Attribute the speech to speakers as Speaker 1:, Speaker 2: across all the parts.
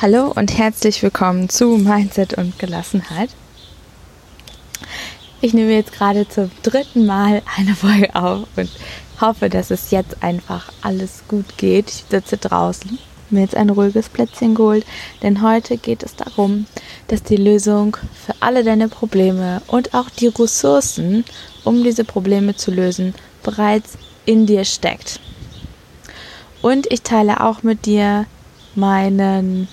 Speaker 1: Hallo und herzlich willkommen zu Mindset und Gelassenheit. Ich nehme jetzt gerade zum dritten Mal eine Folge auf und hoffe, dass es jetzt einfach alles gut geht. Ich sitze draußen, mir jetzt ein ruhiges Plätzchen geholt, denn heute geht es darum, dass die Lösung für alle deine Probleme und auch die Ressourcen, um diese Probleme zu lösen, bereits in dir steckt. Und ich teile auch mit dir meinen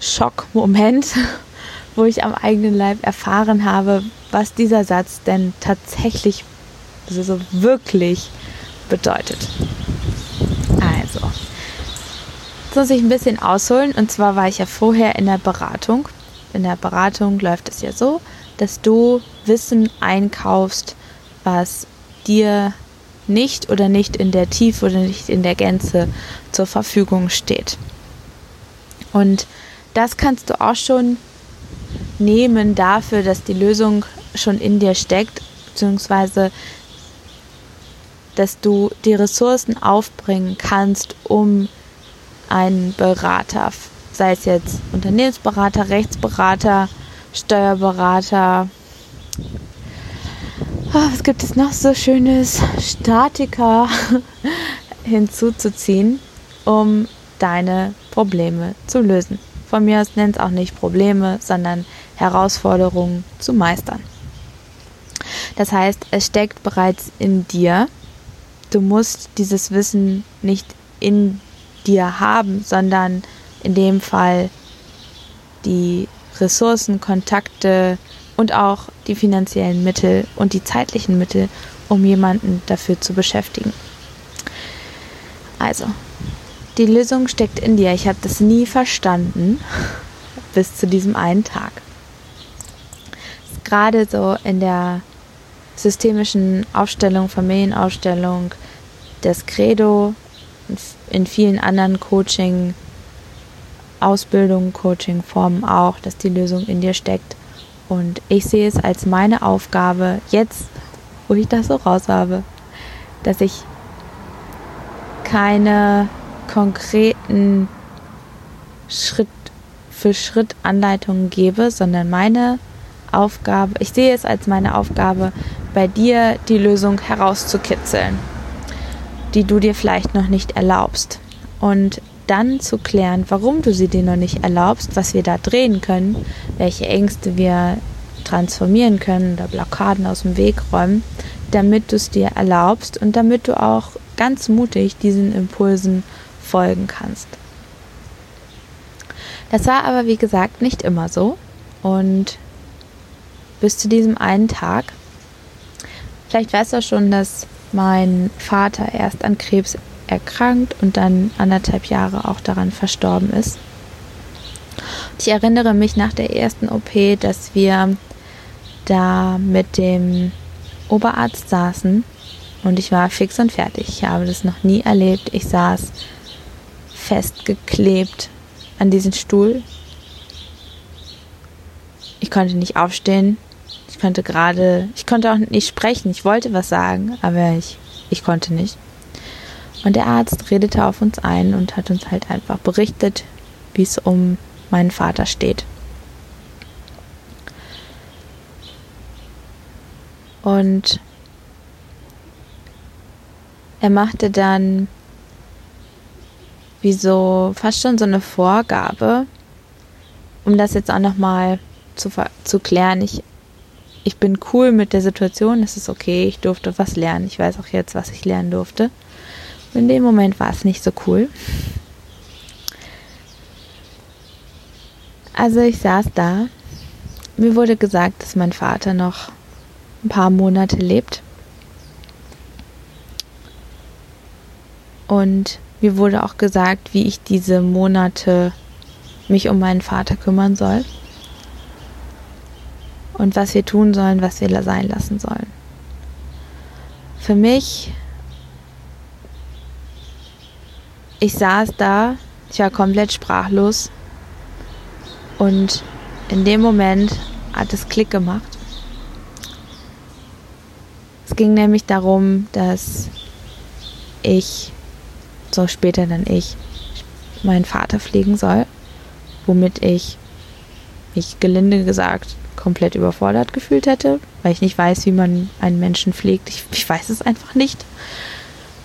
Speaker 1: Schockmoment, wo ich am eigenen Leib erfahren habe, was dieser Satz denn tatsächlich, also so wirklich bedeutet. Also, jetzt muss ich ein bisschen ausholen. Und zwar war ich ja vorher in der Beratung. In der Beratung läuft es ja so, dass du Wissen einkaufst, was dir nicht oder nicht in der Tiefe oder nicht in der Gänze zur Verfügung steht. Und das kannst du auch schon nehmen dafür, dass die Lösung schon in dir steckt, beziehungsweise dass du die Ressourcen aufbringen kannst, um einen Berater, sei es jetzt Unternehmensberater, Rechtsberater, Steuerberater, oh, was gibt es noch so schönes, Statiker hinzuzuziehen, um deine Probleme zu lösen. Von mir aus nennt es auch nicht Probleme, sondern Herausforderungen zu meistern. Das heißt, es steckt bereits in dir. Du musst dieses Wissen nicht in dir haben, sondern in dem Fall die Ressourcen, Kontakte und auch die finanziellen Mittel und die zeitlichen Mittel, um jemanden dafür zu beschäftigen. Also, die Lösung steckt in dir. Ich habe das nie verstanden bis zu diesem einen Tag. Gerade so in der systemischen Aufstellung, Familienaufstellung, das Credo, in vielen anderen Coaching, Ausbildungen, Coaching-Formen auch, dass die Lösung in dir steckt. Und ich sehe es als meine Aufgabe, jetzt, wo ich das so raus habe, dass ich keine konkreten Schritt für Schritt Anleitungen gebe, sondern meine Aufgabe, ich sehe es als meine Aufgabe, bei dir die Lösung herauszukitzeln, die du dir vielleicht noch nicht erlaubst. Und dann zu klären, warum du sie dir noch nicht erlaubst, was wir da drehen können, welche Ängste wir transformieren können oder Blockaden aus dem Weg räumen, damit du es dir erlaubst und damit du auch ganz mutig diesen Impulsen folgen kannst. Das war aber, wie gesagt, nicht immer so. Und bis zu diesem einen Tag, vielleicht weißt du schon, dass mein Vater erst an Krebs erkrankt und dann anderthalb Jahre auch daran verstorben ist. Ich erinnere mich nach der ersten OP, dass wir da mit dem Oberarzt saßen und ich war fix und fertig. Ich habe das noch nie erlebt. Ich saß festgeklebt an diesen Stuhl. Ich konnte nicht aufstehen. Ich konnte gerade, ich konnte auch nicht sprechen. Ich wollte was sagen, aber ich, ich konnte nicht. Und der Arzt redete auf uns ein und hat uns halt einfach berichtet, wie es um meinen Vater steht. Und er machte dann wie so fast schon so eine Vorgabe, um das jetzt auch nochmal zu, zu klären. Ich, ich bin cool mit der Situation, es ist okay, ich durfte was lernen. Ich weiß auch jetzt, was ich lernen durfte. In dem Moment war es nicht so cool. Also ich saß da. Mir wurde gesagt, dass mein Vater noch ein paar Monate lebt. Und mir wurde auch gesagt, wie ich diese Monate mich um meinen Vater kümmern soll und was wir tun sollen, was wir sein lassen sollen. Für mich, ich saß da, ich war komplett sprachlos und in dem Moment hat es Klick gemacht. Es ging nämlich darum, dass ich so später dann ich, meinen Vater pflegen soll womit ich mich gelinde gesagt komplett überfordert gefühlt hätte, weil ich nicht weiß, wie man einen Menschen pflegt. Ich, ich weiß es einfach nicht.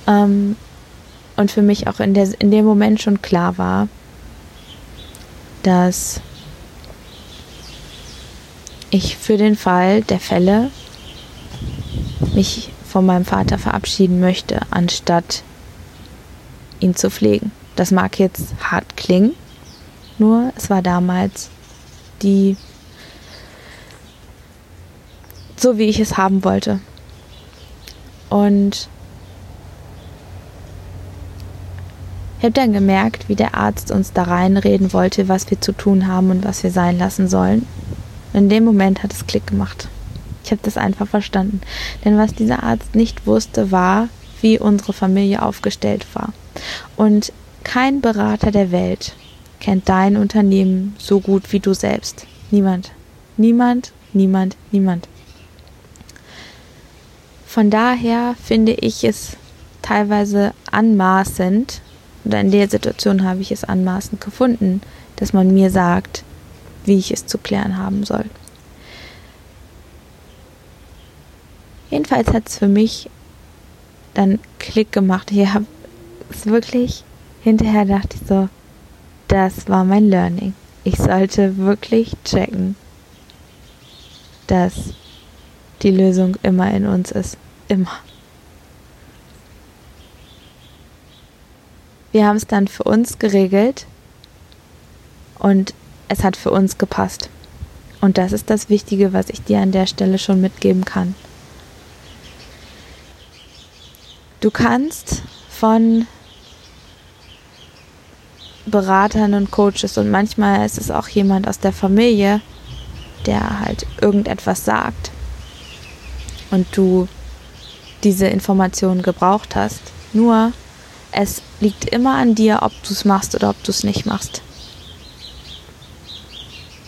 Speaker 1: Ähm, und für mich auch in, der, in dem Moment schon klar war, dass ich für den Fall der Fälle mich von meinem Vater verabschieden möchte, anstatt ihn zu pflegen. Das mag jetzt hart klingen, nur es war damals die so wie ich es haben wollte. Und ich habe dann gemerkt, wie der Arzt uns da reinreden wollte, was wir zu tun haben und was wir sein lassen sollen. In dem Moment hat es Klick gemacht. Ich habe das einfach verstanden. Denn was dieser Arzt nicht wusste, war, wie unsere Familie aufgestellt war. Und kein Berater der Welt kennt dein Unternehmen so gut wie du selbst. Niemand. Niemand, niemand, niemand. Von daher finde ich es teilweise anmaßend, oder in der Situation habe ich es anmaßend gefunden, dass man mir sagt, wie ich es zu klären haben soll. Jedenfalls hat es für mich dann Klick gemacht. Ich habe es wirklich hinterher dachte ich so, das war mein Learning. Ich sollte wirklich checken, dass die Lösung immer in uns ist. Immer. Wir haben es dann für uns geregelt und es hat für uns gepasst. Und das ist das Wichtige, was ich dir an der Stelle schon mitgeben kann. Du kannst von Beratern und Coaches und manchmal ist es auch jemand aus der Familie, der halt irgendetwas sagt und du diese Informationen gebraucht hast. Nur es liegt immer an dir, ob du es machst oder ob du es nicht machst.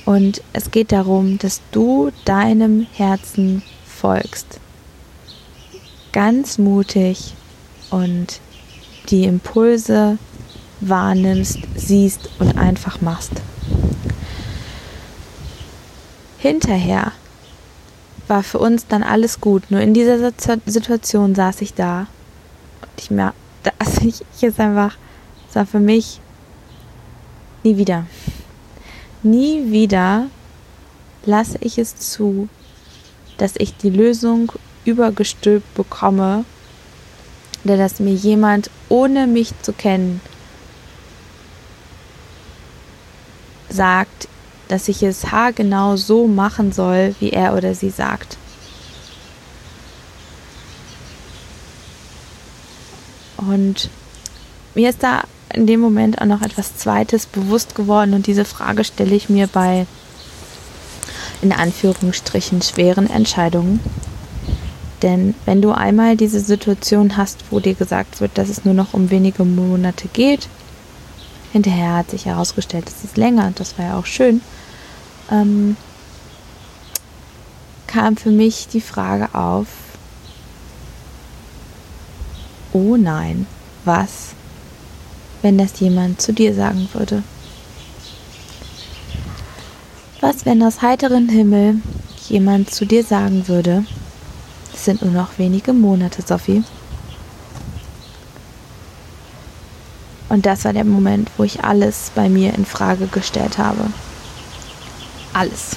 Speaker 1: Und es geht darum, dass du deinem Herzen folgst. Ganz mutig und die Impulse wahrnimmst, siehst und einfach machst. Hinterher war für uns dann alles gut. Nur in dieser Situation saß ich da und ich mir, also ich, ist einfach, es war für mich nie wieder. Nie wieder lasse ich es zu, dass ich die Lösung übergestülpt bekomme, der dass mir jemand, ohne mich zu kennen, sagt, dass ich es haargenau so machen soll, wie er oder sie sagt. Und mir ist da in dem Moment auch noch etwas Zweites bewusst geworden und diese Frage stelle ich mir bei in Anführungsstrichen schweren Entscheidungen. Denn wenn du einmal diese Situation hast, wo dir gesagt wird, dass es nur noch um wenige Monate geht, hinterher hat sich herausgestellt, es ist länger, das war ja auch schön, ähm, kam für mich die Frage auf, oh nein, was, wenn das jemand zu dir sagen würde? Was, wenn aus heiterem Himmel jemand zu dir sagen würde, es sind nur noch wenige Monate, Sophie, Und das war der Moment, wo ich alles bei mir in Frage gestellt habe. Alles.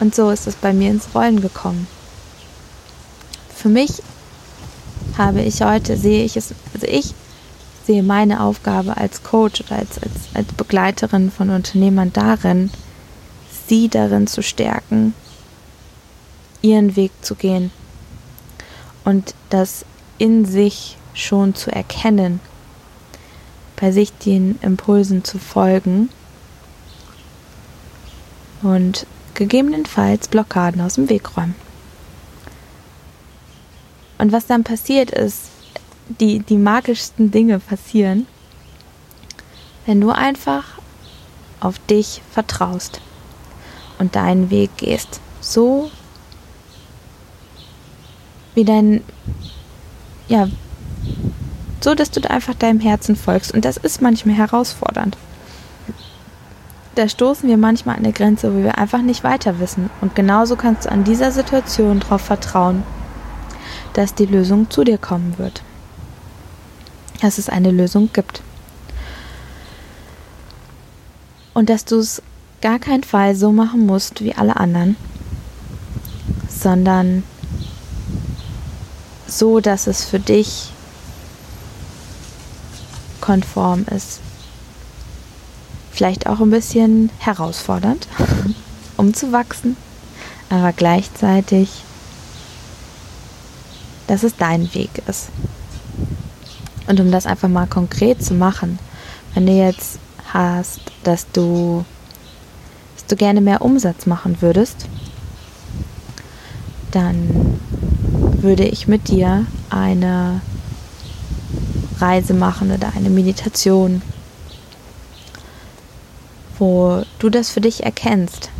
Speaker 1: Und so ist es bei mir ins Rollen gekommen. Für mich habe ich heute, sehe ich es, also ich sehe meine Aufgabe als Coach oder als, als, als Begleiterin von Unternehmern darin, sie darin zu stärken, ihren Weg zu gehen und das in sich schon zu erkennen, bei sich den Impulsen zu folgen und gegebenenfalls Blockaden aus dem Weg räumen. Und was dann passiert ist, die, die magischsten Dinge passieren, wenn du einfach auf dich vertraust und deinen Weg gehst. So wie dein, ja, So, dass du da einfach deinem Herzen folgst. Und das ist manchmal herausfordernd. Da stoßen wir manchmal an eine Grenze, wo wir einfach nicht weiter wissen. Und genauso kannst du an dieser Situation darauf vertrauen, dass die Lösung zu dir kommen wird. Dass es eine Lösung gibt. Und dass du es gar keinen Fall so machen musst wie alle anderen, sondern so, dass es für dich konform ist. Vielleicht auch ein bisschen herausfordernd, um zu wachsen, aber gleichzeitig, dass es dein Weg ist. Und um das einfach mal konkret zu machen, wenn du jetzt hast, dass du, dass du gerne mehr Umsatz machen würdest, dann würde ich mit dir eine Reise machen oder eine Meditation, wo du das für dich erkennst.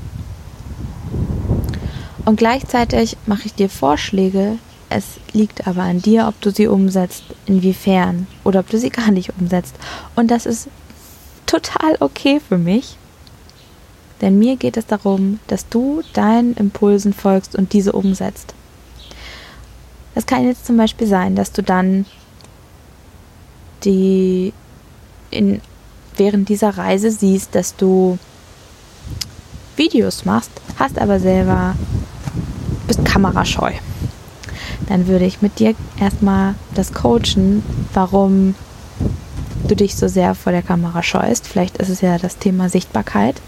Speaker 1: Und gleichzeitig mache ich dir Vorschläge. Es liegt aber an dir, ob du sie umsetzt, inwiefern oder ob du sie gar nicht umsetzt. Und das ist total okay für mich. Denn mir geht es darum, dass du deinen Impulsen folgst und diese umsetzt. Das kann jetzt zum Beispiel sein, dass du dann die in, während dieser Reise siehst, dass du Videos machst, hast aber selber bist kamerascheu. Dann würde ich mit dir erstmal das coachen, warum du dich so sehr vor der Kamera scheust. Vielleicht ist es ja das Thema Sichtbarkeit,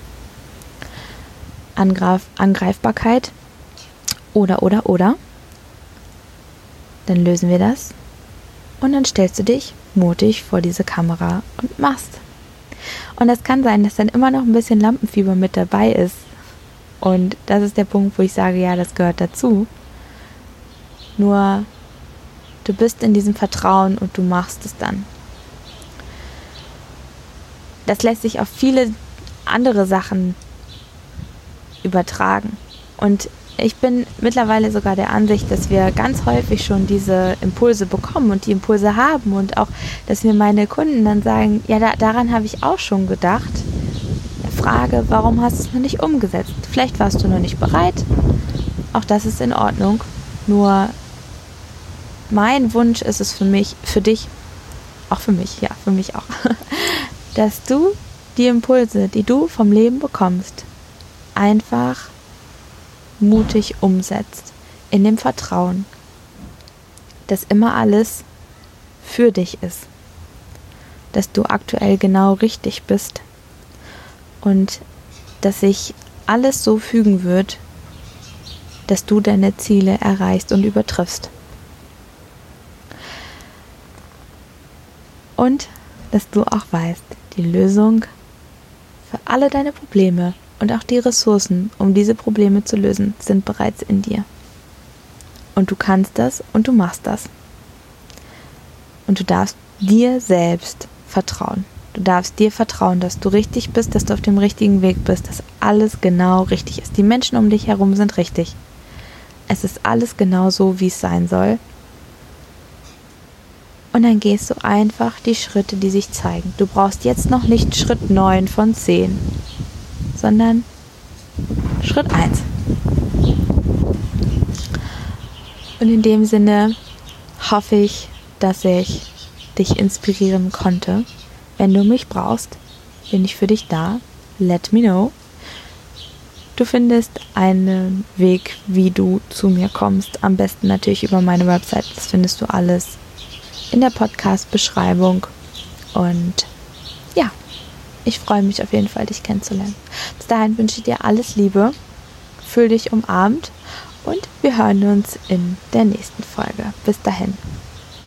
Speaker 1: Angreif Angreifbarkeit oder, oder, oder. Dann lösen wir das und dann stellst du dich mutig vor diese Kamera und machst. Und es kann sein, dass dann immer noch ein bisschen Lampenfieber mit dabei ist. Und das ist der Punkt, wo ich sage, ja, das gehört dazu. Nur du bist in diesem Vertrauen und du machst es dann. Das lässt sich auf viele andere Sachen übertragen. Und ich bin mittlerweile sogar der Ansicht, dass wir ganz häufig schon diese Impulse bekommen und die Impulse haben und auch, dass mir meine Kunden dann sagen, ja, da, daran habe ich auch schon gedacht. Frage, warum hast du es noch nicht umgesetzt? Vielleicht warst du noch nicht bereit. Auch das ist in Ordnung. Nur mein Wunsch ist es für mich, für dich, auch für mich, ja, für mich auch, dass du die Impulse, die du vom Leben bekommst, einfach mutig umsetzt, in dem Vertrauen, dass immer alles für dich ist, dass du aktuell genau richtig bist und dass sich alles so fügen wird, dass du deine Ziele erreichst und übertriffst. Und dass du auch weißt, die Lösung für alle deine Probleme und auch die Ressourcen, um diese Probleme zu lösen, sind bereits in dir. Und du kannst das und du machst das. Und du darfst dir selbst vertrauen. Du darfst dir vertrauen, dass du richtig bist, dass du auf dem richtigen Weg bist, dass alles genau richtig ist. Die Menschen um dich herum sind richtig. Es ist alles genau so, wie es sein soll. Und dann gehst du einfach die Schritte, die sich zeigen. Du brauchst jetzt noch nicht Schritt 9 von 10 sondern Schritt 1. Und in dem Sinne hoffe ich, dass ich dich inspirieren konnte. Wenn du mich brauchst, bin ich für dich da. Let me know. Du findest einen Weg, wie du zu mir kommst. Am besten natürlich über meine Website. Das findest du alles in der Podcast-Beschreibung. Und ich freue mich auf jeden Fall, dich kennenzulernen. Bis dahin wünsche ich dir alles Liebe, fühl dich umarmt und wir hören uns in der nächsten Folge. Bis dahin.